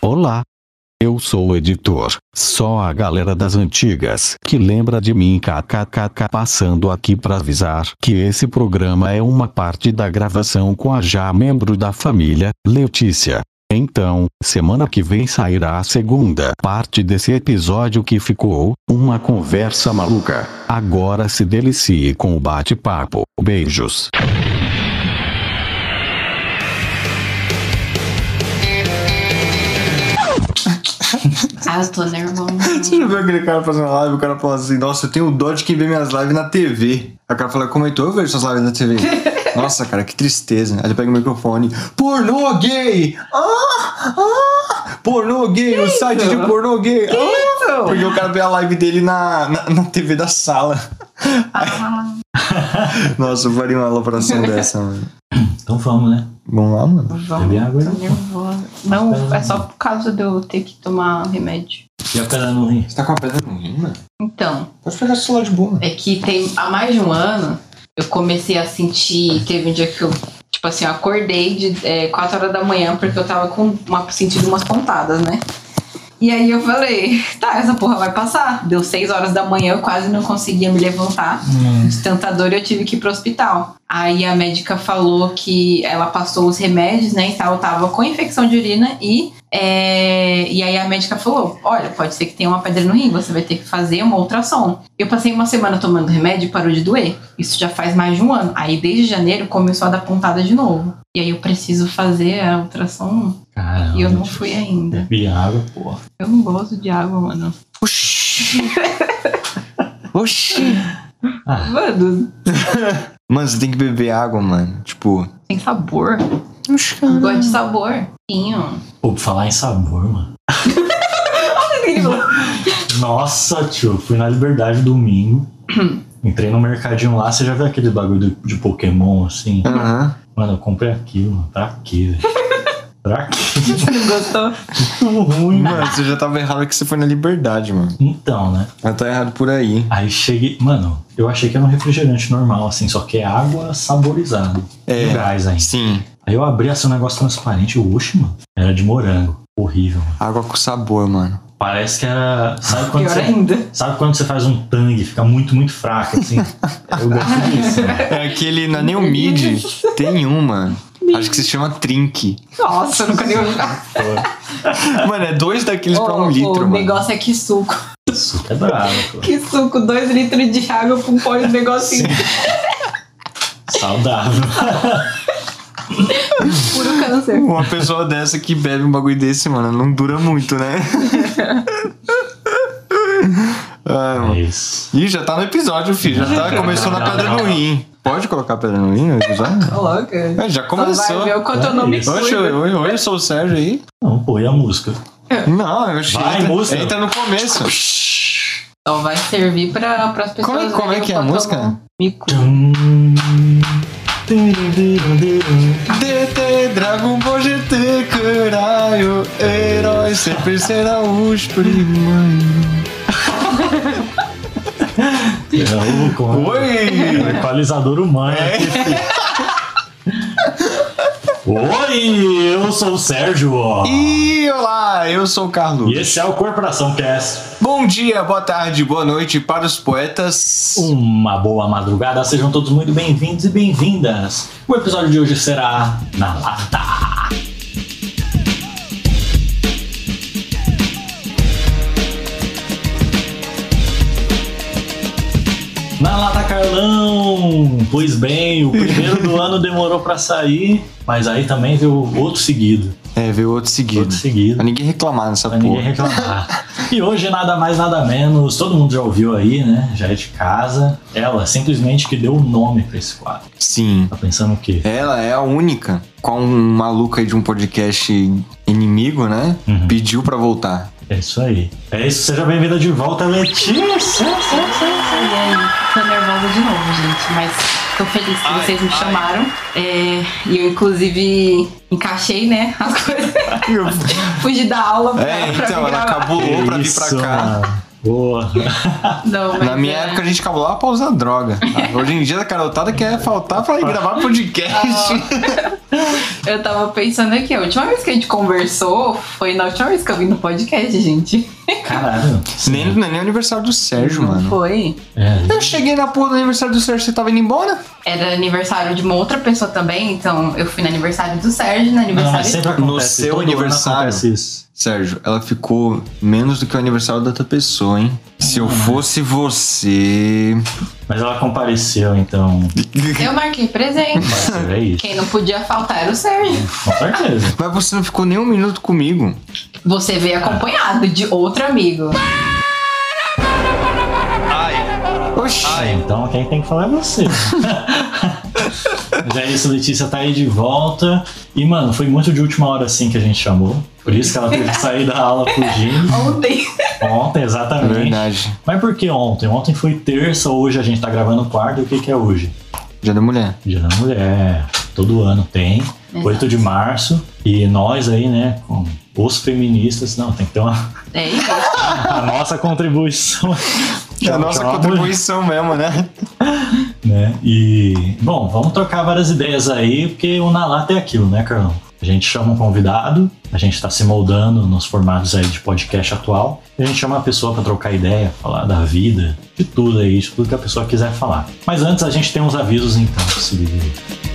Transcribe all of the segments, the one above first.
Olá. Eu sou o editor, só a galera das antigas que lembra de mim kkkk passando aqui para avisar que esse programa é uma parte da gravação com a já membro da família, Letícia. Então, semana que vem sairá a segunda parte desse episódio que ficou uma conversa maluca. Agora se delicie com o bate-papo. Beijos. Ah, eu tô nervosa. Você já viu aquele cara fazendo live, o cara fala assim, nossa, eu tenho dó de quem vê minhas lives na TV. Aí o cara fala, que eu vejo suas lives na TV? Nossa, cara, que tristeza. Aí ele pega o microfone, pornô gay! Ah! Ah! Pornô gay, o site de pornô gay! Ah! Porque o cara vê a live dele na, na, na TV da sala. Ah, Nossa, eu faria uma alopração dessa, mano. Então vamos, né? Vamos lá, mano. vamos. Beber água Tô nervosa. Não, é só por causa de eu ter que tomar remédio. E a pedra no rim? Você tá com uma pedra no rim, mano? Então, Pode pegar seu celular de boa, é que tem há mais de um ano eu comecei a sentir. Teve um dia que eu, tipo assim, eu acordei de 4 horas da manhã porque eu tava com uma, sentindo umas pontadas, né? E aí eu falei, tá, essa porra vai passar. Deu 6 horas da manhã, eu quase não conseguia me levantar. De tanta dor eu tive que ir pro hospital. Aí a médica falou que ela passou os remédios, né? E tal, eu tava com infecção de urina e. é, E aí a médica falou: Olha, pode ser que tenha uma pedra no rim, você vai ter que fazer uma ultrassom. Eu passei uma semana tomando remédio e parou de doer. Isso já faz mais de um ano. Aí desde janeiro começou a dar pontada de novo. E aí eu preciso fazer a ultrassom Caramba. e eu não fui ainda. Bebi água, pô. Eu não gosto de água, mano. Oxi! Oxi! Mano, Mano, você tem que beber água, mano. Tipo. tem sabor. Gosto de sabor. Tinho. Pô, pra falar em sabor, mano. Nossa, tio, fui na Liberdade domingo. Entrei no mercadinho lá, você já viu aquele bagulho de, de Pokémon assim? Aham. Mano, eu comprei aquilo, mano. Pra quê, velho? Pra quê? Você não gostou? Muito ruim, mano. Mano, você já tava errado que você foi na liberdade, mano. Então, né? Mas tá errado por aí. Aí cheguei. Mano, eu achei que era um refrigerante normal, assim, só que é água saborizada. É. Gás ainda. Sim. Aí eu abri assim um negócio transparente, eu, oxe, mano. Era de morango. Horrível, mano. Água com sabor, mano. Parece que era. Sabe quando Pior você. ainda. Sabe quando você faz um tangue, fica muito, muito fraco, assim? Eu gosto disso, né? É aquele, não é nem o mid. Tem um, mano. Acho que se chama Trink. Nossa, eu nunca nem ouvi. Mano, é dois daqueles pra um litro, O mano. negócio é que suco. Isso é bravo, pô. Que suco, dois litros de água com pó de negocinho. Saudável. Puro câncer. Uma pessoa dessa que bebe um bagulho desse, mano, não dura muito, né? Ai, É mano. isso. Ih, já tá no episódio, filho. Já tá, começou na pedra no rim. Pode colocar pedra no rim no episódio? Coloca. É, já começou. vai ver o quanto eu não me Isso. Oxe, cuido. oi, oi, eu sou o Sérgio aí. Não, pô, e a música? Não, eu achei. Vai, entra, música. entra no começo. Só vai servir pra, pras pessoas. Como é- como é que é a música? Me cuido. DT, Dragon Ball GT, caralho. Herói sempre será os primeiros. É o o equalizador humano. aqui, filho. Oi, eu sou o Sérgio. E olá, eu sou o Carlos. E esse é o Corporação Cast. Bom dia, boa tarde, boa noite para os poetas. Uma boa madrugada, sejam todos muito bem-vindos e bem-vindas. O episódio de hoje será na lata. Na lata, Carlão! Pois bem, o primeiro do ano demorou pra sair, mas aí também veio outro seguido. É, veio outro seguido. Outro seguido. Pra ninguém reclamar nessa Pra ninguém porra. reclamar. e hoje, nada mais, nada menos, todo mundo já ouviu aí, né? Já é de casa. Ela simplesmente que deu o nome pra esse quadro. Sim. Tá pensando o quê? Ela é a única, com um maluco aí de um podcast inimigo, né? Uhum. Pediu pra voltar. É isso aí. É isso, seja bem-vinda de volta, Letícia! E aí, tô nervosa de novo, gente, mas tô feliz que vocês me chamaram. É, e eu, inclusive, encaixei, né, as coisas. Fugi da aula pra, É, pra então, vir ela cabulou pra vir pra cá. mano. Boa. Não, mas Na minha é- época a gente cabulava pra usar droga. Hoje em dia a carotada quer faltar pra ir gravar podcast. Eu tava pensando aqui, a última vez que a gente conversou foi na última vez que eu vim no podcast, gente. Caralho. nem, não é nem aniversário do Sérgio, Não mano. foi. É, Eu cheguei na porra do aniversário do Sérgio, você tava indo embora? Era aniversário de uma outra pessoa também, então eu fui no aniversário do Sérgio, no não, aniversário mas sempre No acontece. seu todo ano aniversário. acontece isso. Sérgio, ela ficou menos do que o aniversário da outra pessoa, hein? Se eu fosse você. Mas ela compareceu, então. Eu marquei presente. Mas é isso. Quem não podia faltar era o Sérgio. Com certeza. Mas você não ficou nem um minuto comigo. Você veio acompanhado de outro amigo. Oxi. Ah, então quem tem que falar é você. Mas é isso, Letícia tá aí de volta. E, mano, foi muito de última hora assim que a gente chamou. Por isso que ela teve que sair da aula fugindo. Ontem. Ontem, É exatamente. verdade. Mas por que ontem? Ontem foi terça, hoje a gente tá gravando quarta. E o que, que é hoje? Dia da mulher. Dia da Mulher. Todo ano tem. 8 de março. E nós aí, né, com os feministas, não, tem que ter uma, É isso. a nossa contribuição. É a nossa contribuição mesmo, né? né? E, bom, vamos trocar várias ideias aí, porque o Na Lata é aquilo, né, Carlão? A gente chama um convidado, a gente está se moldando nos formatos aí de podcast atual, e a gente chama a pessoa para trocar ideia, falar da vida, de tudo aí, de tudo que a pessoa quiser falar. Mas antes a gente tem uns avisos, então, se liga aí.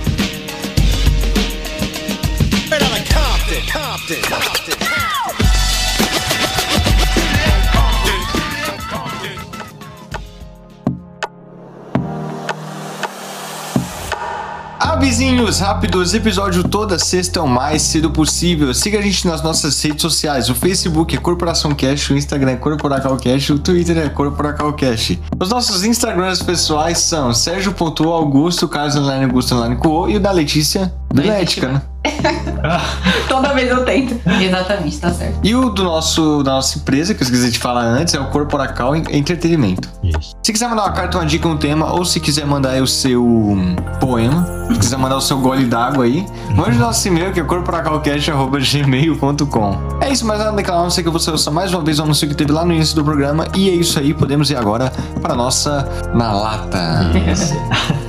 Avisinhos rápidos, episódio toda sexta o mais cedo possível. Siga a gente nas nossas redes sociais. O Facebook é Corporação Cash, o Instagram é Corporacal Cash, o Twitter é Corporacal Cash. Os nossos Instagrams pessoais são Sérgio.augusto, Carlos Underline Augusto Underline Cuo e o da Letícia, Belética, né? Toda vez eu tento. Exatamente, tá certo. E o do nosso, da nossa empresa, que eu esqueci de falar antes, é o Corporacal Entretenimento. Isso. Se quiser mandar uma carta, uma dica, um tema, ou se quiser mandar aí o seu hum, poema, se quiser mandar o seu gole d'água aí, mande no nosso e-mail que é corporacalcast.gmail.com. É isso, mais nada daquela não sei que eu vou ser só mais uma vez o anúncio que teve lá no início do programa. E é isso aí, podemos ir agora para a nossa Na Lata. Isso.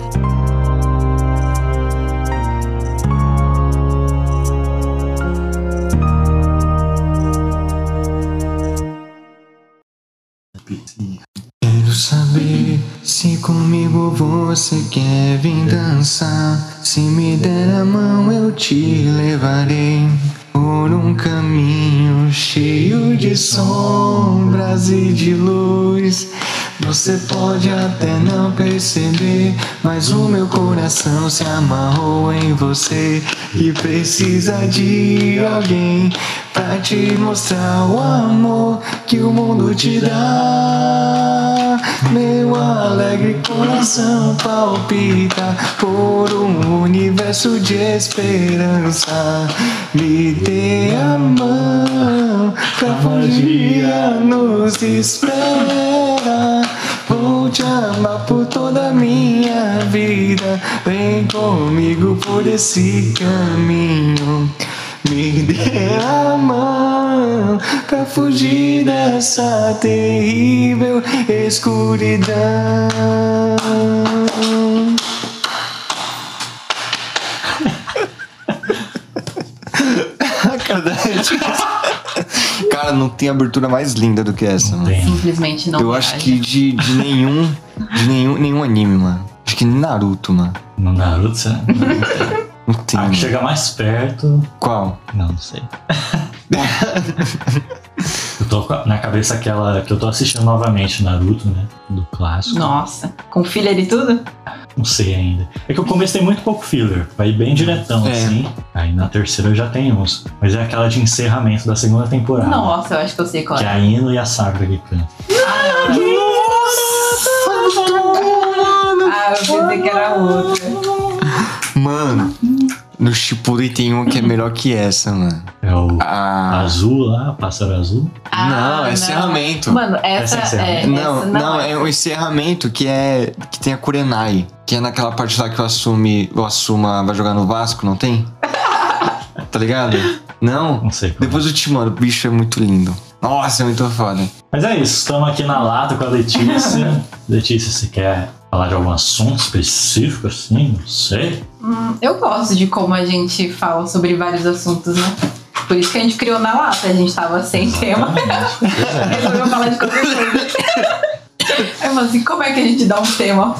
você quer vir dançar. Se me der a mão, eu te levarei por um caminho cheio de sombras e de luz. Você pode até não perceber, mas o meu coração se amarrou em você e precisa de alguém pra te mostrar o amor que o mundo te dá. Meu alegre coração palpita por um universo de esperança. Me dê a mão pra fugir, nos espera. Vou te amar por toda a minha vida. Vem comigo por esse caminho. Me dê a mão pra fugir dessa terrível escuridão. Cara, não tem abertura mais linda do que essa, mano. Simplesmente não. Eu acho reage. que de, de nenhum. De nenhum, nenhum anime, mano. Acho que nem Naruto, mano. No Naruto, você... Tem. Ah, que chega mais perto. Qual? Não, não sei. eu tô na cabeça aquela que eu tô assistindo novamente Naruto, né? Do clássico. Nossa, com filler e tudo? Não sei ainda. É que o começo tem muito pouco filler. Vai bem diretão, É. assim. Aí na terceira já tem uns. Mas é aquela de encerramento da segunda temporada. Nossa, eu acho que eu sei qual Que é é. a Ino e a Sakura que cantam. Ah, eu pensei que era outra. Mano, no Shippuden tem uma que é melhor que essa, mano. É o Ah. azul lá, pássaro azul. Ah, não, é encerramento. Mano, essa, Essa é é. Não, essa não, é. é o encerramento que é. que tem a Kurenai. Que é naquela parte lá que o Assumi. O Assuma vai jogar no Vasco, não tem? tá ligado? Não? Não sei. Como. Depois eu te mando, o bicho é muito lindo. Nossa, é muito foda. Mas é isso, estamos aqui na lata com a Letícia. Letícia, você quer falar de algum assunto específico assim? Não sei. Hum, eu gosto de como a gente fala sobre vários assuntos, né? Por isso que a gente criou na lata, a gente tava sem tema. Exatamente. Pois é. Resolveu falar de qualquer coisa. Aí eu falei assim, como é que a gente dá um tema?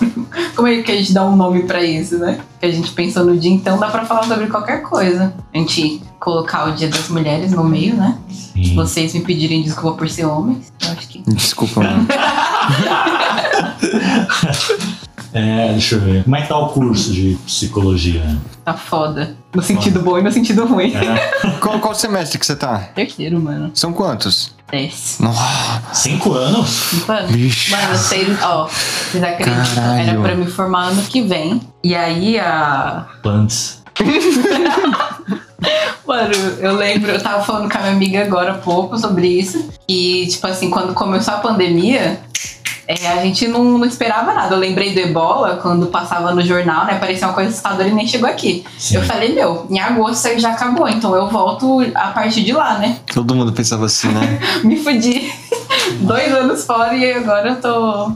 Como é que a gente dá um nome pra isso, né? Que a gente pensou no dia, então dá pra falar sobre qualquer coisa. A gente colocar o Dia das Mulheres no meio, né? Sim. Vocês me pedirem desculpa por ser homens. Eu acho que. Desculpa, mano. É, deixa eu ver. Como é que tá o curso de psicologia? Tá foda. No sentido bom e no sentido ruim. É, qual, qual semestre que você tá? Terceiro, mano. São quantos? Nossa, cinco anos? Mano, bicho. mano, vocês, ó, vocês acreditam? Caralho. Era pra me formar ano que vem. E aí a. Plantes. Mano, eu lembro, eu tava falando com a minha amiga agora há pouco sobre isso. E, tipo assim, quando começou a pandemia, é, a gente não, não esperava nada. Eu lembrei do ebola, quando passava no jornal, né? Parecia uma coisa assustadora e nem chegou aqui. Sim. Eu falei, meu, em agosto isso aí já acabou, então eu volto a partir de lá, né? Todo mundo pensava assim, né? Me fudi. Dois anos fora e agora eu tô.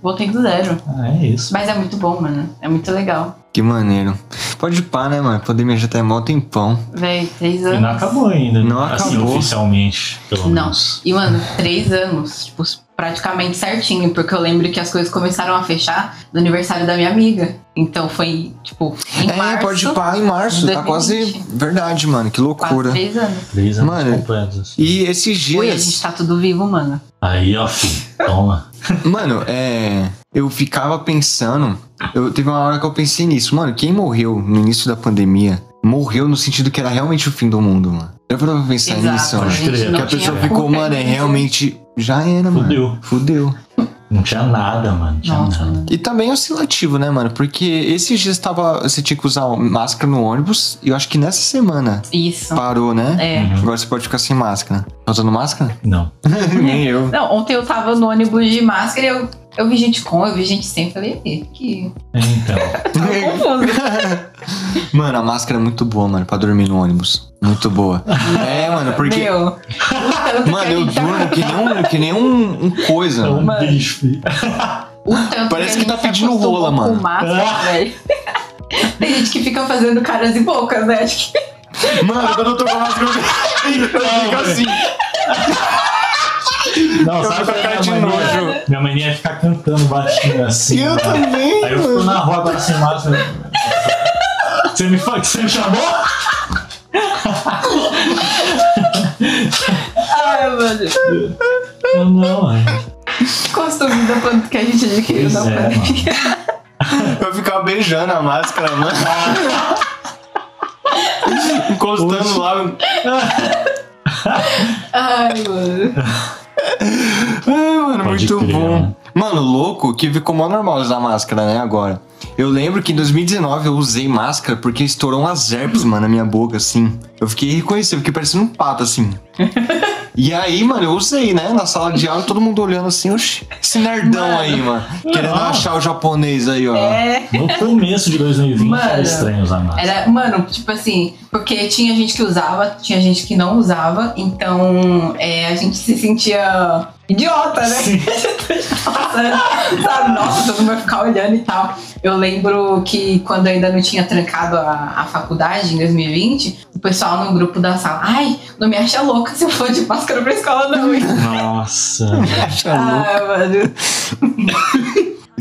Voltei do zero. Ah, é isso. Mas é muito bom, mano. É muito legal. Que maneiro. Pode pá, né, mano? Pandemia já tá em mó tempão. Véi, três E anos. não acabou ainda. Não assim, acabou. oficialmente, pelo Não. menos. E, mano, três anos, tipo, praticamente certinho, porque eu lembro que as coisas começaram a fechar no aniversário da minha amiga. Então foi, tipo, em é, março. pode pá em março. Tá quase. 2020. Verdade, mano. Que Quase loucura. três anos. Três anos Mano, completos. assim. E esses Oi, a dias. gente tá tudo vivo, mano. Aí, ó, filho, toma. Mano, é. Eu ficava pensando. Eu, teve uma hora que eu pensei nisso. Mano, quem morreu no início da pandemia morreu no sentido que era realmente o fim do mundo, mano. Já parou pra pensar Exato, nisso, mano? Que a pessoa culpa ficou, mano, é realmente. Já era, mano. Fudeu. Fudeu. Não tinha nada, mano. Não tinha Nossa, nada. E também oscilativo, né, mano? Porque esses dias tava, você tinha que usar máscara no ônibus e eu acho que nessa semana Isso. parou, né? É. Uhum. Agora você pode ficar sem máscara. Tá usando máscara? Não. Nem eu. Não, ontem eu tava no ônibus de máscara e eu, eu vi gente com, eu vi gente sem. Falei, "Ih, que. Então. Tava confuso. Mano, a máscara é muito boa, mano, pra dormir no ônibus. Muito boa. É, mano, porque. Meu. que Mano, eu durmo que nem um, que nem um, um coisa. É um Mano. bicho, filho. O tanto Parece a que tá pedindo rola, mano. Com máscara, velho. Tem gente que fica fazendo caras e bocas, né? Acho que. Mano, quando eu tô com a máscara, eu eu fico assim. Não, Eu sabe qual é com a cara de nojo. Minha mania é ficar cantando baixinho assim. Eu né? também, Aí eu fico mano. na rua agora sem máscara. Você me, você me chamou? Ai, mano. Eu não, é. Costume da pan- que a gente adquiriu na é, pandemia. Eu ficava beijando a máscara, mano. Encostando lá. Ai, mano. Ai, mano, Pode muito crer, bom. né? Mano, louco que ficou mó normal usar máscara, né, agora. Eu lembro que em 2019 eu usei máscara porque estourou umas herpes, mano, na minha boca, assim. Eu fiquei reconhecido, fiquei parecendo um pato, assim. E aí, mano, eu usei, né? Na sala de aula, todo mundo olhando assim, oxi, esse nerdão Mano. aí, mano. Querendo Não. achar o japonês aí, ó. É. No começo de 2020 era Mano, estranho usar máscara. Era, mano, tipo assim, porque tinha gente que usava, tinha gente que não usava, então é, a gente se sentia idiota, né? Sabe? Nossa, todo mundo vai ficar olhando e tal. Eu lembro que quando eu ainda não tinha trancado a, a faculdade, em 2020, o pessoal no grupo da sala, ai, não me acha louca se eu for de máscara pra escola, não. hein?" Nossa. Acha louco. ah, mano.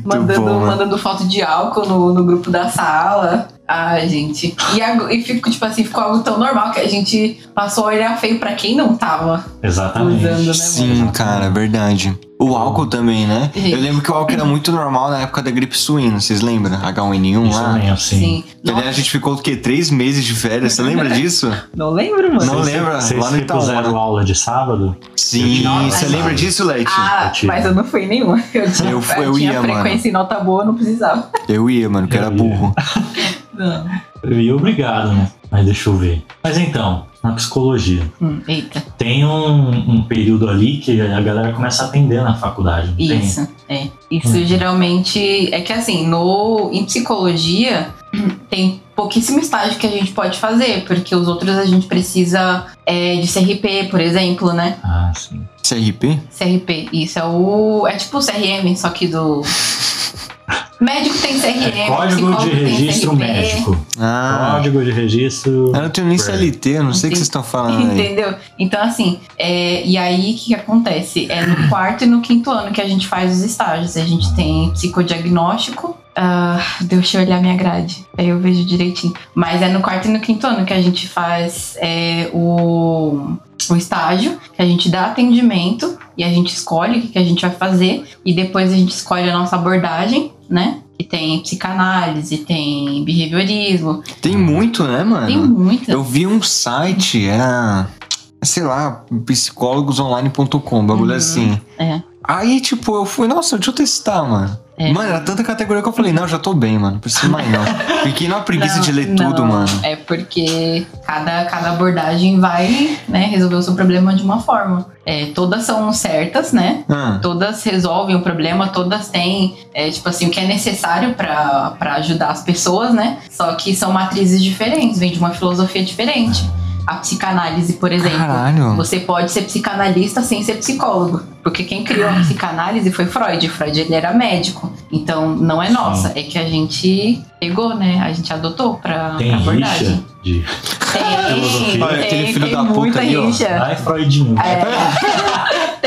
Mandando, bom, mano. mandando foto de álcool no, no grupo da sala. Ah, gente. E, e fico, tipo assim, ficou algo tão normal que a gente passou a olhar feio pra quem não tava. Exatamente. Usando, né, Sim, cara, verdade. O álcool também, né? Gente. Eu lembro que o álcool era muito normal na época da gripe suína, vocês lembram? H1N1 Isso lá. assim. Sim. Que aliás, a gente ficou o quê? Três meses de férias, você lembra disso? Não lembro, mano. Não lembra? Vocês Lá no recusaram Itaúna. aula de sábado? Sim, você mas- lembra disso, Leite? Ah, Eu mas eu não fui nenhuma. Eu, tinha, Eu- eu tinha ia, mano. frequência e nota boa, não precisava. Eu ia, mano, que Eu era ia. burro. Não. Ia obrigado, né? Mas deixa eu ver. Mas então, na psicologia. Hum, eita. Tem um, um período ali que a galera começa a atender na faculdade, não tem? Isso, é. Isso Uhum. geralmente é que assim, no em psicologia tem pouquíssimo estágio que a gente pode fazer, porque os outros a gente precisa é, de CRP, por exemplo, né? Ah, sim. CRP? CRP, isso é o. É tipo o CRM, só que do. Médico tem CRM, É código de registro médico. Ah. Código de registro. Eu não tenho nem. CLT, eu não sei o que vocês estão falando aí. Entendeu? Então, assim, é, e aí o que, que acontece? É no quarto e no quinto ano que a gente faz os estágios. A gente tem psicodiagnóstico. ah, deixa eu olhar minha grade, aí eu vejo direitinho. Mas é no quarto e no quinto ano que a gente faz é, o, o estágio, que a gente dá atendimento e a gente escolhe o que, que a gente vai fazer. E depois a gente escolhe a nossa abordagem, né? Que tem psicanálise, tem behaviorismo, Tem muito, né, mano? tem muita. Eu vi um site, era. Sei lá, psicólogosonline.com, bagulho Uhum. assim. É. Aí, tipo, eu fui, nossa, deixa eu testar, mano. É. Mano, era tanta categoria que eu falei, não, já tô bem, mano. Não preciso mais não. Fiquei na preguiça Não, de ler não, tudo, mano. É porque cada, cada abordagem vai né, resolver o seu problema de uma forma. É, todas são certas, né? Ah, Todas resolvem o problema, todas têm, é, tipo assim, o que é necessário pra ajudar as pessoas, né? Só que são matrizes diferentes, vem de uma filosofia diferente. A psicanálise, por exemplo. caralho. Você pode ser psicanalista sem ser psicólogo. Porque quem criou a psicanálise foi Freud. Freud ele era médico. Então não é nossa, é que a gente pegou, né? A gente adotou pra, Tem pra abordagem. rixa de. Tem, Olha, aquele tem, filho tem da puta muita ó. rixa. Ai, Freudinho. É.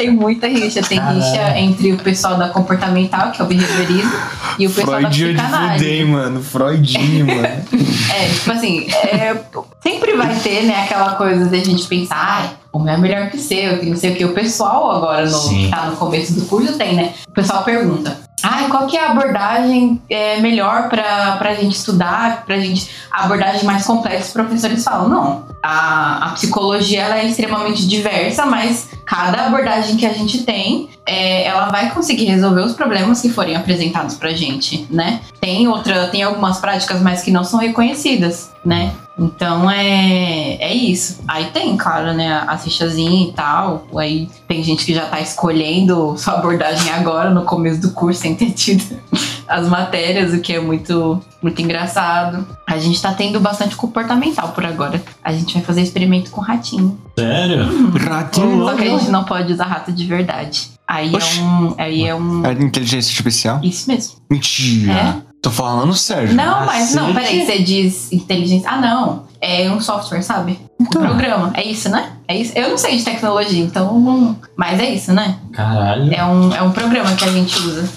tem muita rixa. Tem Caralho. rixa entre o pessoal da comportamental, que é o behaviorismo, e o pessoal da Freudinho de psicanálise. fudei, mano. Freudinho, mano. É, tipo assim, é, sempre vai ter, né, aquela coisa de a gente pensar, ai, o meu é melhor que o seu, que não sei o que. O pessoal agora, no, Sim. que tá no começo do curso, tem, né? O pessoal pergunta, ai, qual que é a abordagem é, melhor pra, pra gente estudar, pra gente. A abordagem mais complexa, os professores falam, não. A, a psicologia ela é extremamente diversa, mas cada abordagem que a gente tem, é, ela vai conseguir resolver os problemas que forem apresentados pra gente, né? Tem outra, tem algumas práticas, mas que não são reconhecidas, né? Então é, é isso. Aí tem, claro, né, a fichazinha e tal. Aí tem gente que já tá escolhendo sua abordagem agora, no começo do curso, sem ter tido as matérias, o que é muito, muito engraçado. A gente tá tendo bastante comportamental por agora. A gente vai fazer experimento com ratinho. Sério? Ratinho. Só que a gente não pode usar rato de verdade. Aí Oxi. é um. Aí é um. É inteligência artificial? Isso mesmo. Mentira. Tô falando sério. Não, mas não, Cacete. peraí, você diz inteligência. Ah, não. É um software, sabe? Um Então. programa. É isso, né? É isso. Eu não sei de tecnologia, então. Mas é isso, né? Caralho. É um, é um programa que a gente usa.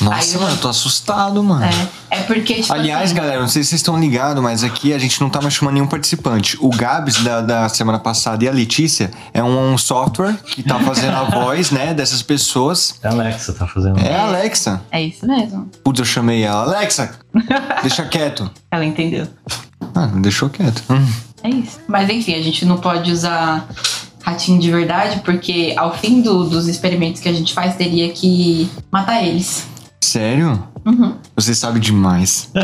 Nossa, eu- mano, eu tô assustado, mano. É, é porque, tipo. Aliás, assim, galera, não sei se vocês estão ligados, mas aqui a gente não tá mais chamando nenhum participante. O Gabs da, da semana passada e a Letícia é um software que tá fazendo a voz, né, dessas pessoas. A Alexa tá fazendo. É a Alexa. É isso mesmo. Putz, eu chamei ela. Alexa, deixa quieto. Ela entendeu. Ah, não deixou quieto. Hum. É isso. Mas enfim, a gente não pode usar ratinho de verdade, porque ao fim do- dos experimentos que a gente faz, teria que matar eles. Sério? Uhum. Você sabe demais.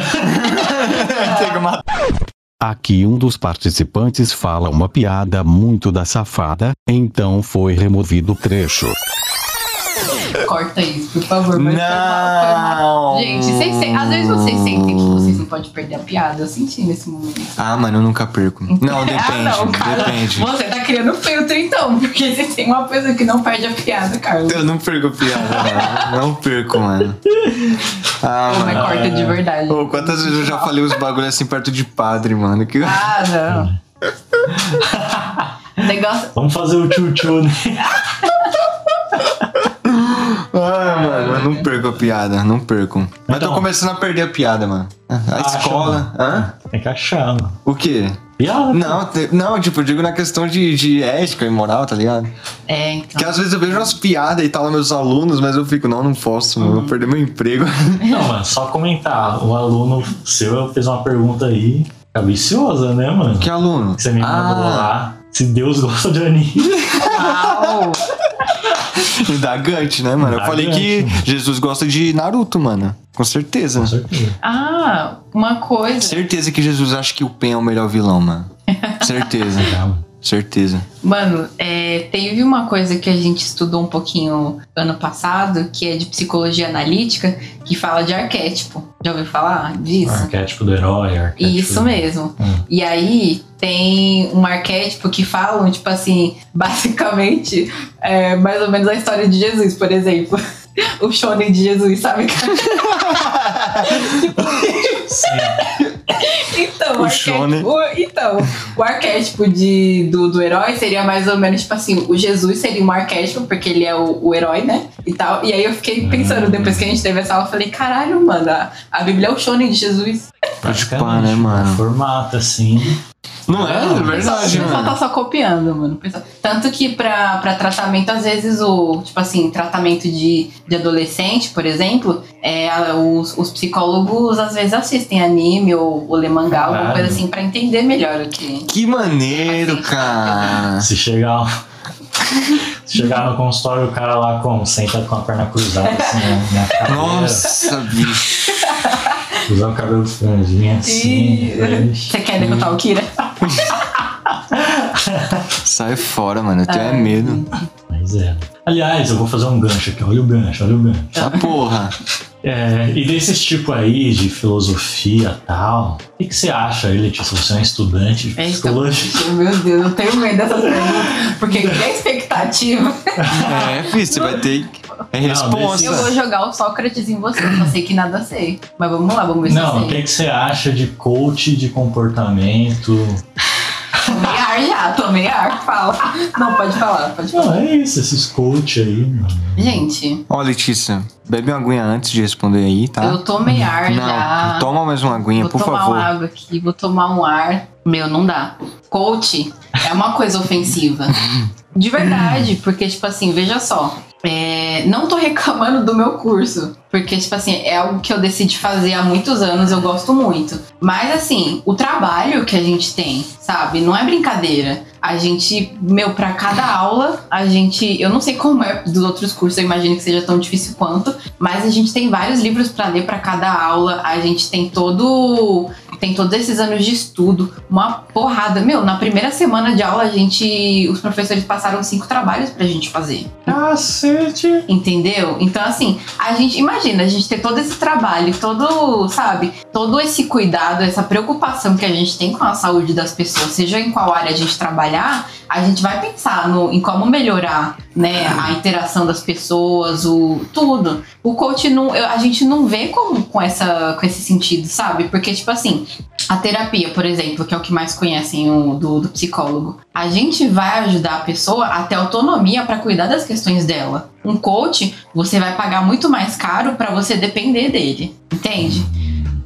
Aqui um dos participantes fala uma piada muito da safada, então foi removido o trecho. Corta isso, por favor. mas foi mal, foi mal. Não! Gente, vocês se- às vezes vocês sentem que vocês não podem perder a piada. Eu senti nesse momento. Ah, mano, eu nunca perco. Não, depende. ah, não, cara. depende. Você tá criando filtro então, porque você tem uma pessoa que não perde a piada, Carlos. Eu não perco piada, mano. Não perco, mano. Ah, mas mano. corta de verdade. Pô, quantas vezes eu já falei os bagulho assim perto de padre, mano? Que... Ah, não. Negócio. Vamos fazer o tchu-tchu, né? Perco a piada, não perco. Mas tô Então. começando a perder a piada, mano. A Acha, escola. mano. Hã? Tem que achar, mano. O quê? Piada. Não, te- não, tipo, eu digo na questão de, de ética e moral, tá ligado? É, então. Porque às vezes eu vejo umas piadas e tal, meus alunos, mas eu fico, não, não posso, mano, eu vou perder meu emprego. Não, mano, só comentar. O aluno seu fez uma pergunta aí, viciosa, né, mano? Que aluno? Você me mandou ah, lá. Se Deus gosta de anime. indagante, né, mano? Eu falei que Jesus gosta de Naruto, mano. Com certeza. Com certeza. Ah, uma coisa. Certeza que Jesus acha que o Pen é o melhor vilão, mano. Certeza. Legal. Certeza. Mano, é, teve uma coisa que a gente estudou um pouquinho ano passado, que é de psicologia analítica, que fala de arquétipo. Já ouviu falar disso? Arquétipo do herói, arquétipo Isso mesmo. Hum. E aí tem um arquétipo que falam, tipo assim, basicamente, é, mais ou menos a história de Jesus, por exemplo. O shonen de Jesus, sabe? Sim. Então, O o shonen. arquétipo, então, o arquétipo de, do, do herói seria mais ou menos, tipo assim, o Jesus seria um arquétipo, porque ele é o, o herói, né? E tal. E aí eu fiquei pensando, depois que a gente teve essa aula, eu falei, caralho, mano, a, a Bíblia é o shonen de Jesus. Pode pá, Praticamente, né, mano? Formato assim. Não é? É o verdade, pessoal mano. tá só copiando, mano. O pessoal- Tanto que pra, pra tratamento, às vezes, o, tipo assim, tratamento de, de adolescente, por exemplo, é, os, os psicólogos às vezes assistem anime ou, ou lê mangá, alguma coisa assim, pra entender melhor o que. Que maneiro, cara. Se chegar. Se chegar no consultório, o cara lá como? Sentado com a perna cruzada, assim, na- na cadeira. Nossa, bicho. Usar o cabelo franjinho assim. Você quer derrotar o Kira? Sai fora, mano. Eu tenho é medo. É. Aliás, eu vou fazer um gancho aqui. Olha o gancho, olha o gancho. Essa porra. É, e desses tipo aí de filosofia e tal, o que, que você acha aí, Letícia? Você é um estudante de Eita, psicologia. Meu Deus, eu tenho medo dessas perguntas. Porque cria expectativa. É, filho, você vai ter. É Não, resposta. Eu vou jogar o Sócrates em você. Eu só sei que nada sei. Mas vamos lá, vamos ver se Não, o que, que você acha de coach de comportamento? Ar já, tomei ar. Fala. Não, pode falar, pode falar. Não, é isso, esses coach aí, mano. Gente, Ó, Letícia, bebe uma aguinha antes de responder aí, tá? eu tomei ar Não, já. toma mais uma aguinha, Vou por tomar favor. uma água aqui, vou tomar um ar. Meu, não dá. Coach é uma coisa ofensiva. De verdade, porque, tipo assim, veja só. É, não tô reclamando do meu curso. Porque, tipo assim, é algo que eu decidi fazer há muitos anos, eu gosto muito. Mas, assim, o trabalho que a gente tem, sabe? Não é brincadeira. A gente, meu, pra cada aula, a gente. Eu não sei como é dos outros cursos, eu imagino que seja tão difícil quanto. Mas a gente tem vários livros pra ler pra cada aula. A gente tem todo. Tem todos esses anos de estudo. Uma porrada. Meu, na primeira semana de aula, a gente. Os professores passaram cinco trabalhos pra gente fazer. Cacete! Entendeu? Então, assim, a gente. Imagina, a gente ter todo esse trabalho, todo, sabe? Todo esse cuidado, essa preocupação que a gente tem com a saúde das pessoas, seja em qual área a gente trabalhar, a gente vai pensar no, em como melhorar, né? A interação das pessoas, o tudo. O coach não. A gente não vê como com, essa, com esse sentido, sabe? Porque, tipo assim, a terapia, por exemplo, que é o que mais conhecem o, do, do psicólogo, a gente vai ajudar a pessoa a ter autonomia para cuidar das questões dela. Um coach, você vai pagar muito mais caro para você depender dele, entende?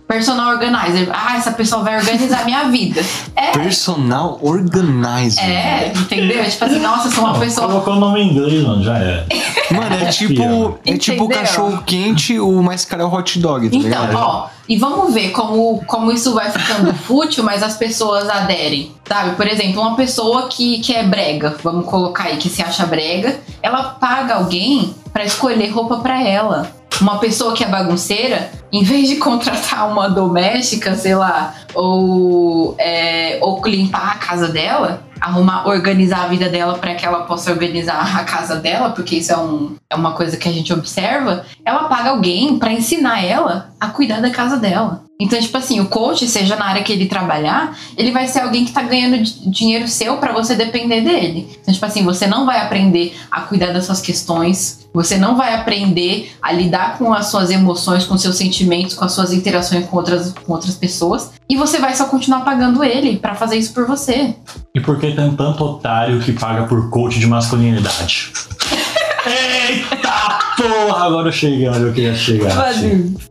Personal organizer, ah, essa pessoa vai organizar minha vida. É, Personal organizer. é, entendeu? Tipo assim, nossa, sou uma Não, pessoa Colocou o nome em inglês, mano, já é. Mano, é tipo. É tipo Entendeu? cachorro quente, o mais caro é o hot dog, tá Então, ligado? ó, e vamos ver como, como isso vai ficando fútil, mas as pessoas aderem. Sabe? Por exemplo, uma pessoa que, que é brega, vamos colocar aí, que se acha brega, ela paga alguém pra escolher roupa pra ela. Uma pessoa que é bagunceira, em vez de contratar uma doméstica, sei lá, ou, é, ou limpar a casa dela, arrumar, organizar a vida dela para que ela possa organizar a casa dela, porque isso é, um, é uma coisa que a gente observa, ela paga alguém para ensinar ela a cuidar da casa dela. Então, tipo assim, o coach, seja na área que ele trabalhar, ele vai ser alguém que tá ganhando di- dinheiro seu para você depender dele. Então, tipo assim, você não vai aprender a cuidar das suas questões, você não vai aprender a lidar com as suas emoções, com seus sentimentos, com as suas interações com outras, com outras pessoas, e você vai só continuar pagando ele para fazer isso por você. E por que tem tanto otário que paga por coach de masculinidade? Eita porra! Agora eu cheguei onde eu queria chegar.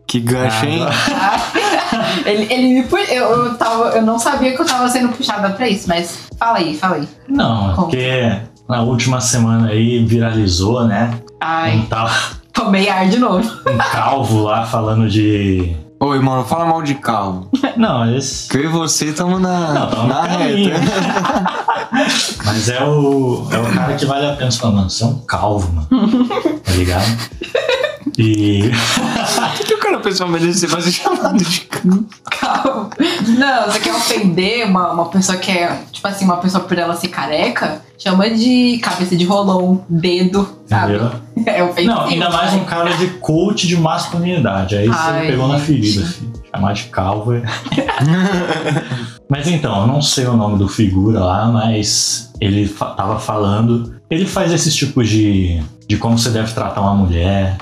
Que gancho, hein? ele, ele me pu- eu, eu, tava, eu não sabia que eu tava sendo puxada pra isso, mas fala aí, fala aí. Não, é Como? porque na última semana aí viralizou, né? Um, Ai, tal, tomei ar de novo. um calvo lá falando de. Oi, mano, fala mal de carro. Não, esse. Que eu e você estamos na, Não, tamo na reta. Mas é o, é o cara que vale a pena. Você fala, mano, você é um calvo, mano. Tá ligado? E. O que, o cara pessoa merecer pra ser chamado de. Calma. Não, você quer ofender uma, uma pessoa que é, tipo assim, uma pessoa por ela ser careca, chama de cabeça de rolão, dedo, sabe? Entendeu? É ofensivo. Não, ainda mais um cara de coach de masculinidade. Aí você Ai, pegou na gente. ferida, filho. Chamar de calvo é. mas então, eu não sei o nome do figura lá, mas ele fa tava falando. Ele faz esses tipos de. de como você deve tratar uma mulher.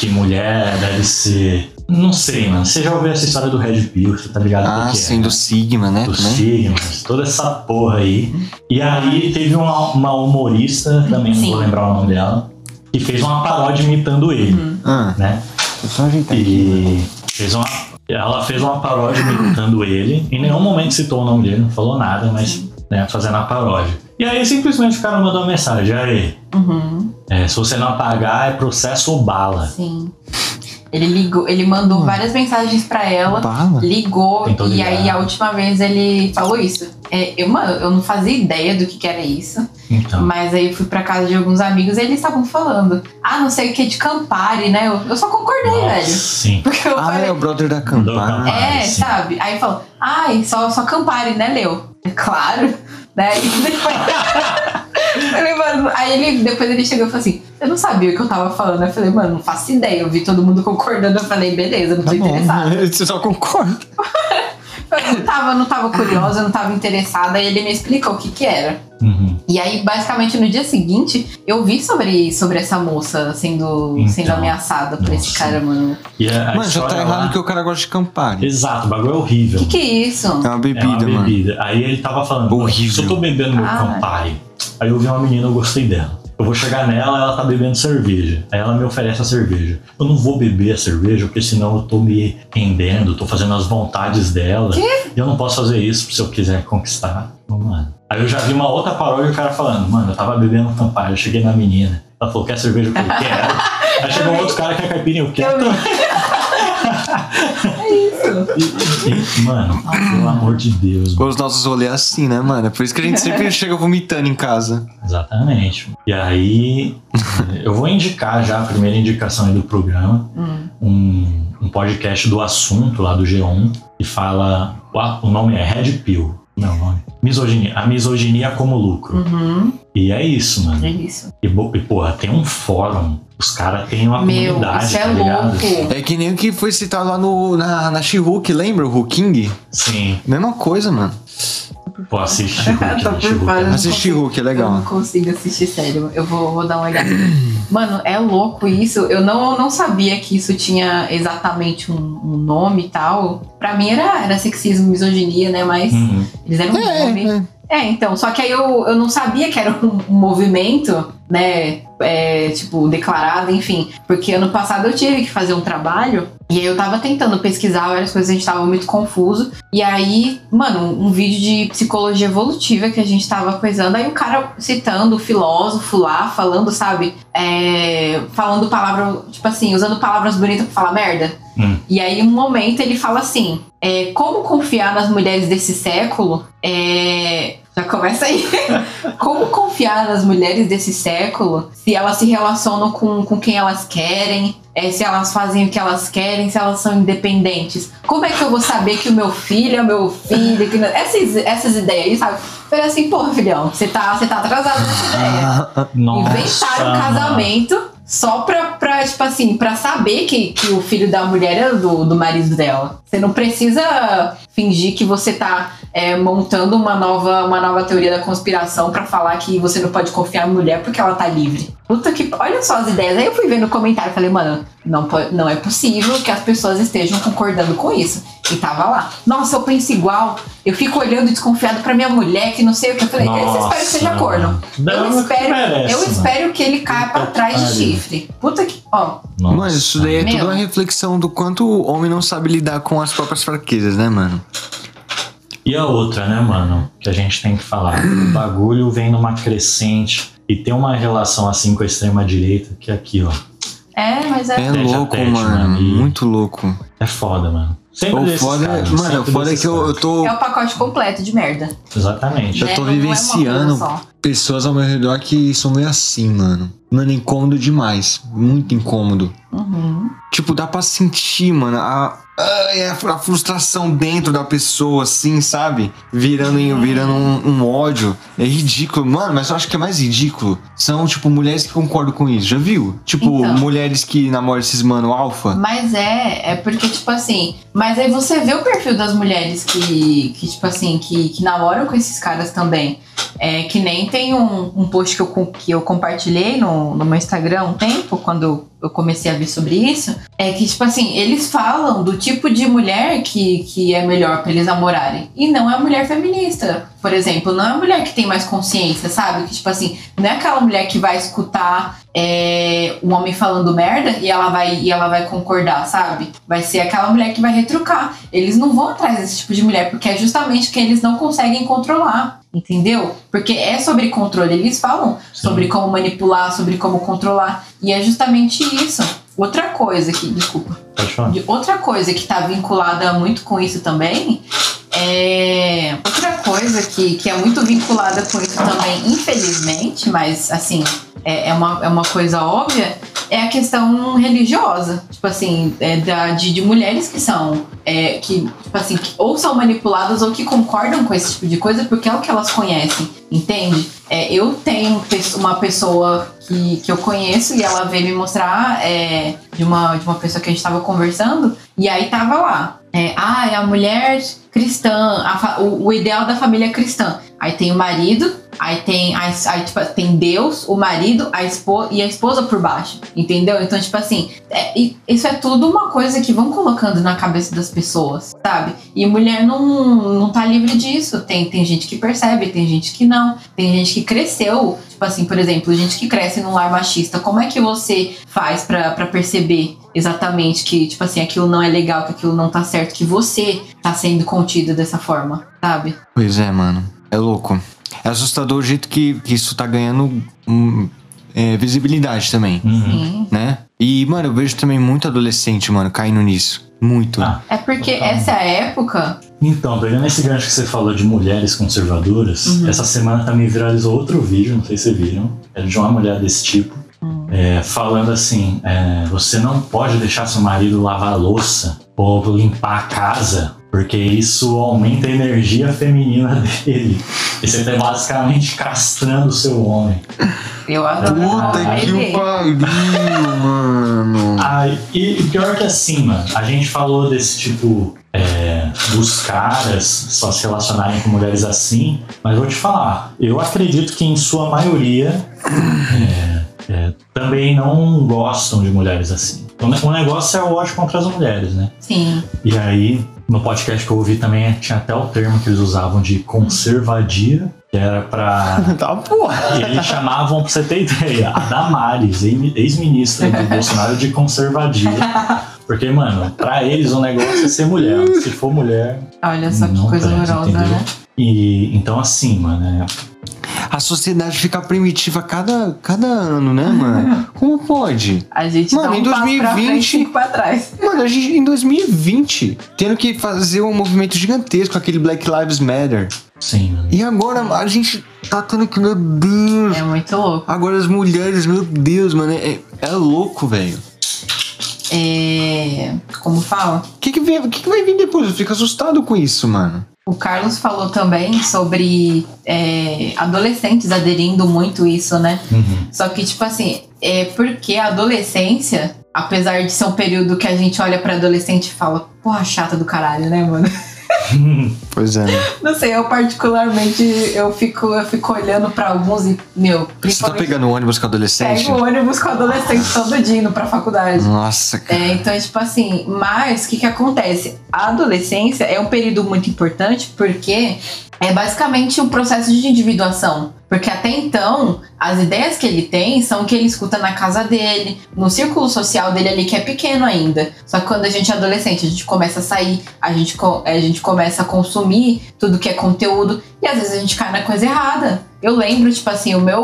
Que mulher deve ser. Não sei, mano. Você já ouviu essa história do Red Pill, você tá ligado? Ah, do que sim, é, né? do Sigma, né? dos também. signos, toda essa porra aí. E aí teve uma, uma humorista, também não Sim. vou lembrar o nome dela, que fez uma paródia imitando ele, Ah, né? aqui. E fez uma, ela fez uma paródia imitando ele. Em nenhum momento citou o nome dele, não falou nada, mas né, fazendo a paródia. E aí simplesmente o cara mandou uma mensagem, aí, Uhum, é, se você não apagar é processo ou bala. sim. Ele ligou, ele mandou várias mensagens pra ela. Bala? ligou e aí a última vez ele falou isso. É, eu, mano, eu não fazia ideia do que, que era isso, Então, mas aí eu fui pra casa de alguns amigos e eles estavam falando. Ah, não sei o que de Campari, né? Eu, eu só concordei, nossa, velho. sim. Porque eu Ah, falei, é o brother da. Campari. é, sim. sabe? Aí falou, ai, só, só Campari, né, Leo? É Claro, né? Depois... Falei, mano, aí ele, depois ele chegou e falou assim: Eu não sabia o que eu tava falando. Eu falei, mano, não faço ideia. Eu vi todo mundo concordando. Eu falei, beleza, não tô Tá bom. interessada. Você só concorda. Eu não tava, não tava curiosa, não tava interessada, e ele me explicou o que que era. Uhum. E aí, basicamente, no dia seguinte, eu vi sobre, sobre essa moça sendo, Então, sendo ameaçada por esse nossa. cara, mano. A Mano, já tá história errado lá- que o cara gosta de Campari. Exato, o bagulho é horrível. Que que é isso? É uma bebida, é uma mano. bebida. Aí ele tava falando, Horrível. se eu tô bebendo meu Ah. Campari, aí eu vi uma menina, eu gostei dela. Eu vou chegar nela, ela tá bebendo cerveja. Aí ela me oferece a cerveja. Eu não vou beber a cerveja, porque senão eu tô me rendendo, tô fazendo as vontades dela. E eu não posso fazer isso se eu quiser conquistar. Mano. Aí eu já vi uma outra paródia e o cara falando, mano, eu tava bebendo Campari, eu cheguei na menina. Ela falou, quer cerveja? Eu falei, quero. Aí chegou outro cara que é caipirinha, eu quero. Eu também. É isso. E- e- Mano, pelo amor de Deus, mano. Os nossos rolês é assim, né, mano? É por isso que a gente sempre chega vomitando em casa. Exatamente. E aí, eu vou indicar já a primeira indicação aí do programa, Hum. um, um podcast do assunto lá do G1, que fala. O nome é Red Pill. Não, o nome. Misoginia. A misoginia como lucro. Uhum. E é isso, mano. É isso. E, e, porra, tem um fórum. Os caras têm uma Meu, comunidade, isso é tá ligado? louco. É que nem o que foi citado lá no, na, na She-Hulk, lembra? O Hulking? Sim. Mesma coisa, mano. Pô, assiste Hulk, Tô né? por fora. Assiste Hulk, é Eu não legal. consigo assistir sério. Eu vou, vou dar uma olhada. Mano, é louco isso. Eu não, não sabia que isso tinha exatamente um, um nome e tal. Pra mim era, era sexismo, misoginia, né? Mas Uhum. eles deram um nome. É, é. É, então, só que aí eu, eu não sabia que era um, um movimento, né, é, tipo, declarado, enfim. Porque ano passado eu tive que fazer um trabalho e aí eu tava tentando pesquisar várias coisas, a gente tava muito confuso. E aí, mano, um vídeo de psicologia evolutiva que a gente tava coisando, aí o cara citando o filósofo lá, falando, sabe, é, falando palavra, tipo assim, usando palavras bonitas pra falar merda. Hum. E aí, um momento, ele fala assim: é, como confiar nas mulheres desse século? É, já começa aí. como confiar nas mulheres desse século se elas se relacionam com, com quem elas querem? é, se elas fazem o que elas querem, se elas são independentes? Como é que eu vou saber que o meu filho é meu filho? Que essas, essas ideias aí, sabe? Falei assim, porra, filhão, você tá, você tá atrasado nessa ideia Nossa, inventaram um casamento só pra, pra, tipo assim, pra saber que, que o filho da mulher é do, do marido dela. Você não precisa fingir que você tá é, montando uma nova, uma nova teoria da conspiração pra falar que você não pode confiar na mulher porque ela tá livre. Puta que. Olha só as ideias. Aí eu fui vendo o comentário e falei, mano, não, não é possível que as pessoas estejam concordando com isso. E tava lá. Nossa, eu penso igual. Eu fico olhando desconfiado pra minha mulher, que não sei o que. Eu falei, esse espero que seja corno. Eu que espero, merece, eu espero que ele caia pra trás de chifre. Puta que. Ó, Nossa. Mano, isso daí é Meu. tudo uma reflexão do quanto o homem não sabe lidar com as próprias fraquezas, né, mano? E a outra, né, mano, que a gente tem que falar. O bagulho vem numa crescente e tem uma relação assim com a extrema direita que é aqui, ó. é, mas é. É louco, tete, mano. mano, e- Muito louco. É foda, mano. Sempre O desses foda, caras, mano, o foda é que eu, eu tô. É o pacote completo de merda. Exatamente. Eu né? tô Não- não é vivenciando só. pessoas ao meu redor que são meio assim, mano. Mano, é incômodo demais. Muito incômodo. Uhum. Tipo, dá pra sentir, mano, a, a, a frustração dentro da pessoa, assim, sabe? Virando, virando um, um ódio. É ridículo. Mano, mas eu acho que é mais ridículo. São, tipo, mulheres que concordam com isso. Já viu? Tipo, Então. mulheres que namoram esses mano alfa. Mas é, é porque, tipo assim. Mas aí você vê o perfil das mulheres que, que tipo assim, que, que namoram com esses caras também. É que nem tem um, um post que eu, que eu compartilhei no, no meu Instagram há um tempo, quando eu comecei a ver sobre isso. É que, tipo assim, eles falam do tipo de mulher que, que é melhor pra eles namorarem. E não é a mulher feminista, por exemplo. Não é a mulher que tem mais consciência, sabe? Que, tipo assim, não é aquela mulher que vai escutar é, um homem falando merda e ela vai e ela vai concordar, sabe? Vai ser aquela mulher que vai retrucar. Eles não vão atrás desse tipo de mulher porque é justamente que eles não conseguem controlar, entendeu? Porque é sobre controle. Eles falam Sim. sobre como manipular, sobre como controlar e é justamente isso. Outra coisa que, desculpa, Pode falar. de outra coisa que tá vinculada muito com isso também é. Outra coisa que, que é muito vinculada com isso também, infelizmente, mas assim, é, é, uma, é uma coisa óbvia, é a questão religiosa. Tipo assim, é da, de, de mulheres que são. é, que, tipo assim, que ou são manipuladas ou que concordam com esse tipo de coisa porque é o que elas conhecem, entende? É, eu tenho uma pessoa que, que eu conheço e ela veio me mostrar é, de, uma, de uma pessoa que a gente tava conversando, e aí tava lá. É, ah, é a mulher cristã, a o, o ideal da família cristã. Aí tem o marido, aí tem, a, aí, tipo, tem Deus, o marido, a esposa e a esposa por baixo. Entendeu? Então, tipo assim, é- isso é tudo uma coisa que vão colocando na cabeça das pessoas, sabe? E mulher não, não tá livre disso. Tem, tem gente que percebe, tem gente que não. Tem gente que cresceu, tipo assim, por exemplo, gente que cresce num lar machista. Como é que você faz pra perceber exatamente que, tipo assim, aquilo não é legal, que aquilo não tá certo, que você tá sendo contido dessa forma, sabe? Pois é, mano. É louco. É assustador o jeito que, que isso tá ganhando hum, é, visibilidade também, Uhum. Né? E, mano, eu vejo também muito adolescente, mano, caindo nisso. Muito. Ah, É porque Total. essa é a época. Então, pegando esse gancho que você falou de mulheres conservadoras, Uhum. essa semana também viralizou outro vídeo, não sei se vocês viram, é de uma mulher desse tipo, Hum. é, falando assim: é, você não pode deixar seu marido lavar a louça ou limpar a casa, porque isso aumenta a energia feminina dele. E você tá basicamente castrando o seu homem. Eu adoro. Puta Ai, que vê. pariu, mano. Ah, e, pior que assim, mano, a gente falou desse tipo é, dos caras só se relacionarem com mulheres assim, mas vou te falar, eu acredito que em sua maioria é, é, também não gostam de mulheres assim. O ne- O negócio é o ódio contra as mulheres, né? Sim. E aí, no podcast que eu ouvi também, tinha até o termo que eles usavam de conservadia, que era pra Tá porra. e eles chamavam, pra você ter ideia, a Damares, ex-ministra do Bolsonaro, de conservadia. Porque, mano, pra eles o negócio é ser mulher. Se for mulher. Olha só que coisa presta, horrorosa, entendeu? né? E então, assim, mano, é, A sociedade fica primitiva cada, cada ano, né, mano? Como pode? A gente Mano, dá um em passo pra 2020 frente, pra trás. Mano, a gente em 2020, tendo que fazer um movimento gigantesco, aquele Black Lives Matter. sim, mano. E agora a gente tá tendo que, meu Deus. É muito louco. Agora as mulheres, meu Deus, mano, é, é louco, velho. É... Como fala? O que, que, que, que vai vir depois? Eu fico assustado com isso, mano. O Carlos falou também sobre é, adolescentes aderindo muito isso, né? Uhum. Só que, tipo assim, é porque a adolescência, apesar de ser um período que a gente olha pra adolescente e fala, porra, chata do caralho, né, mano? Pois é. né? Não sei, eu particularmente, eu fico, eu fico olhando pra alguns e, meu, Você tá pegando ônibus com adolescente? pego o ônibus com adolescente todo dia indo pra faculdade. Nossa, cara. É, então, tipo assim, mas o que que acontece? A adolescência é um período muito importante porque é basicamente um processo de individuação. Porque até então, as ideias que ele tem são o que ele escuta na casa dele, no círculo social dele ali, que é pequeno ainda. Só que quando a gente é adolescente, a gente começa a sair, a gente, a gente começa a consumir tudo que é conteúdo, e às vezes a gente cai na coisa errada. Eu lembro, tipo assim, o meu,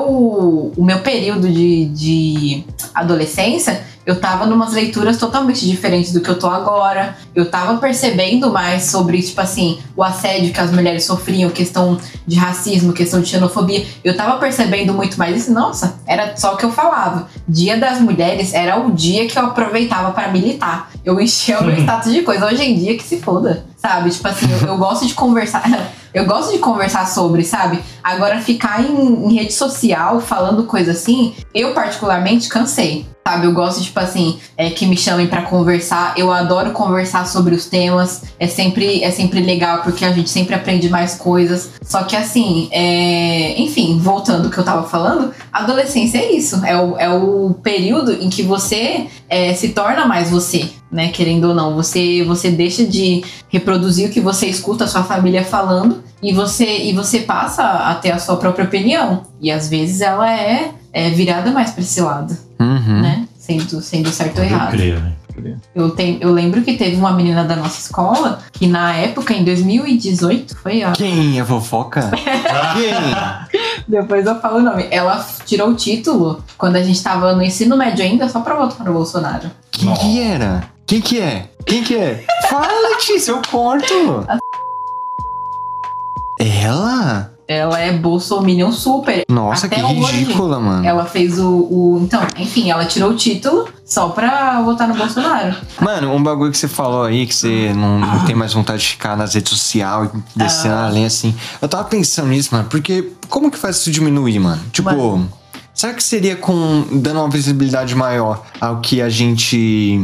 o meu período de, de adolescência, eu tava numas leituras totalmente diferentes do que eu tô agora. Eu tava percebendo mais sobre, tipo assim, o assédio que as mulheres sofriam, questão de racismo, questão de xenofobia. Eu tava percebendo muito mais isso. Nossa, era só o que eu falava. Dia das Mulheres era o dia que eu aproveitava para militar. Eu enchia o meu status de coisa. Hoje em dia que se foda, sabe? Tipo assim, eu, eu gosto de conversar. Eu gosto de conversar sobre, sabe? Agora, ficar em, em rede social falando coisa assim, eu particularmente cansei. Sabe, eu gosto, tipo assim, é, que me chamem para conversar. Eu adoro conversar sobre os temas. É sempre, é sempre legal, porque a gente sempre aprende mais coisas. Só que assim, é... enfim, voltando ao que eu tava falando, adolescência é isso. É o, é o período em que você é, se torna mais você, né? Querendo ou não. Você, você deixa de reproduzir o que você escuta a sua família falando e você, e você passa a ter a sua própria opinião. E às vezes ela é, é virada mais pra esse lado, Uhum. né? Sendo, sendo certo ou Eu errado. creio, né? Eu, tenho, eu lembro que teve uma menina da nossa escola que na época, em 2018, foi a. Quem é fofoca? Quem? Depois eu falo o nome. Ela tirou o título quando a gente tava no ensino médio ainda, só pra votar no Bolsonaro. Quem que era? Quem que é? Quem que é? Fala, Letícia, eu corto. Ela? Ela é Bolsominion super. Nossa, Até que hoje. ridícula, mano. Ela fez o, o. Então, enfim, ela tirou o título só pra votar no Bolsonaro. Mano, um bagulho que você falou aí, que você não, não tem mais vontade de ficar nas redes sociais e descendo Ah. além assim. Eu tava pensando nisso, mano, porque como que faz isso diminuir, mano? Tipo, Mano. será que seria com dando uma visibilidade maior ao que a gente.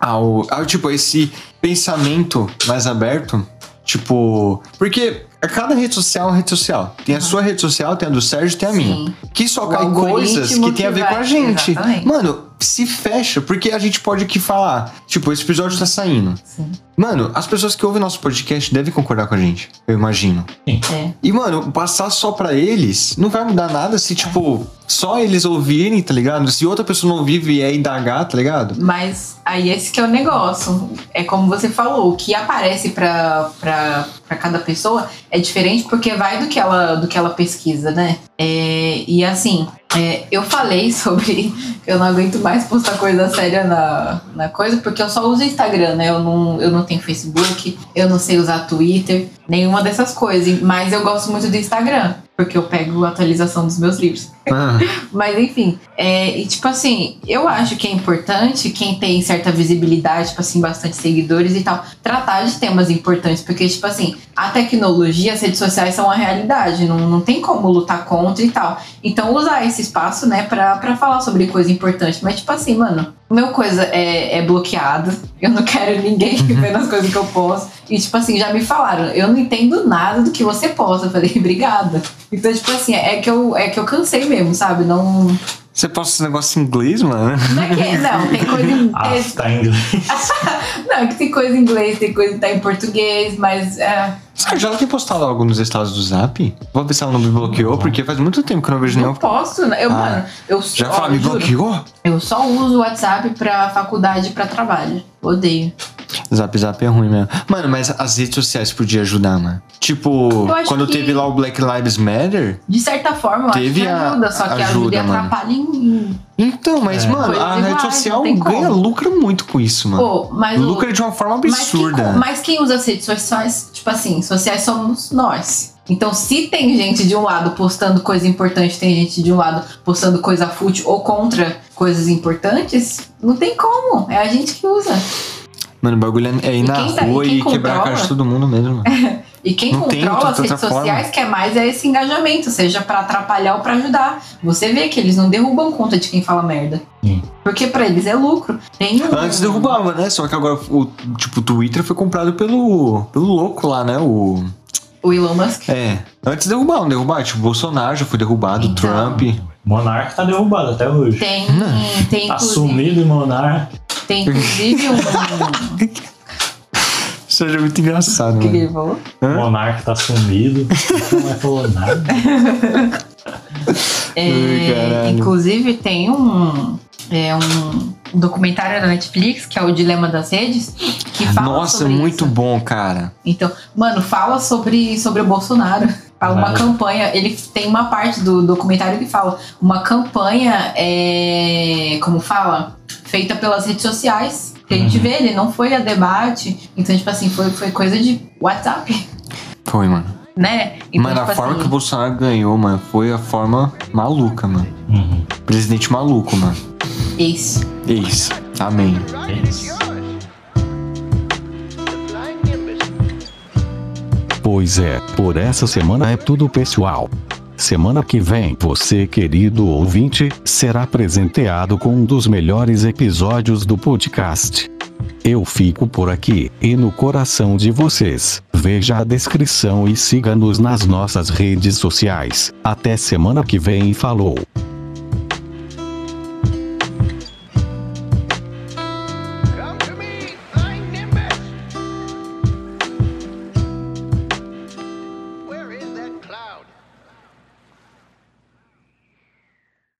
Ao, ao tipo, esse pensamento mais aberto? Tipo, porque a cada rede social é uma rede social. Tem a sua rede social, tem a do Sérgio, tem a minha. Sim. Que só O cai coisas que tem a que ver vai- com a gente. Exatamente. Mano, se fecha, porque a gente pode aqui falar. Tipo, esse episódio tá saindo. Sim. Mano, as pessoas que ouvem nosso podcast devem concordar com a gente, eu imagino. É. E, mano, passar só pra eles não vai mudar nada se, tipo, só eles ouvirem, tá ligado? Se outra pessoa não ouvir e vier indagar, tá ligado? Mas aí esse que é o negócio. É como você falou, o que aparece pra, pra, pra cada pessoa é diferente porque vai do que ela, do que ela pesquisa, né? É, e assim, é, eu falei sobre eu não aguento mais postar coisa séria na, na coisa, porque eu só uso Instagram, né? Eu não, eu não tenho Facebook, eu não sei usar Twitter, nenhuma dessas coisas. Mas eu gosto muito do Instagram, porque eu pego a atualização dos meus livros. Ah, Mas enfim, é, e tipo assim, eu acho que é importante quem tem certa visibilidade, tipo assim, bastante seguidores e tal, tratar de temas importantes, porque, tipo assim, a tecnologia, as redes sociais são uma realidade, não, não tem como lutar contra e tal. Então, usar esse espaço, né, pra, pra falar sobre coisa importante. Mas, tipo assim, mano, meu coisa é, é bloqueado, eu não quero ninguém vendo as coisas que eu posto. E, tipo assim, já me falaram, eu não entendo nada do que você posta. Eu falei, obrigada. Então, tipo assim, é que eu, é que eu cansei mesmo, sabe? Não. você posta esse negócio em inglês, mano? Não, é que, não tem coisa em. Ah, tem- tá em inglês. não, é que tem coisa em inglês, tem coisa que tá em português, mas. É, Sérgio, ela tem postado algo nos estados do Zap? Vou ver se ela não me bloqueou, porque faz muito tempo que eu não vejo não nenhum. posso, né? Eu, Ah. mano, eu Já ó, fala, me juro, bloqueou? Eu só uso o WhatsApp pra faculdade e pra trabalho. Odeio. Zap Zap é ruim mesmo. Mano, mas as redes sociais podiam ajudar, mano. Tipo, Eu quando teve lá o Black Lives Matter. De certa forma, eu Teve acho que a- ajuda, só que ajuda, ajuda, mano. atrapalha em. Então, mas, É. mano, a rede iguais, social ganha, como. lucra muito com isso, mano. Pô, mas. o- lucra de uma forma Mas absurda. quem, mas quem usa as redes sociais, tipo assim, sociais somos nós. Então, se tem gente de um lado postando coisa importante, tem gente de um lado postando coisa fútil ou contra coisas importantes, não tem como. É a gente que usa. Mano, o bagulho é ir E na tá- e rua quem e, quebrar a cara controla? de todo mundo mesmo. E quem Não tem controla as redes forma. sociais quer mais é esse engajamento, seja pra atrapalhar ou pra ajudar. Você vê que eles não derrubam conta de quem fala merda. Sim. Porque pra eles é lucro. Tem um... Antes derrubava, né? Só que agora o tipo, o Twitter foi comprado pelo, pelo louco lá, né? O. O Elon Musk. É. Antes derrubavam, derrubavam. Tipo, Bolsonaro já foi derrubado, Então. Trump. Monarca tá derrubado até hoje. Tem, Hum. tem, Tá inclusive, sumido Monarca. Tem inclusive um. Isso é muito engraçado, O que, que ele falou? Hã? Monarca tá sumido. Não nada. É, Ai, inclusive tem um, é, um documentário da Netflix, que é o Dilema das Redes, que fala Nossa, sobre muito isso. bom, cara. Então, mano, fala sobre, sobre o Bolsonaro. Fala uma campanha. Ele tem uma parte do documentário que fala uma campanha, é, como fala? feita pelas redes sociais. Que a gente vê, ele não foi a debate. Então, tipo assim, foi, foi coisa de WhatsApp, Foi, mano. né? Então, Mas a tipo forma assim, que o Bolsonaro ganhou, mano, foi a forma maluca, mano. Uhum. Presidente maluco, mano. Isso. Eis. Amém. É isso. Pois é, por essa semana é tudo pessoal. Semana que vem, você, querido ouvinte, será presenteado com um dos melhores episódios do podcast. Eu fico por aqui, e no coração de vocês. Veja a descrição e siga-nos nas nossas redes sociais. Até semana que vem, falou!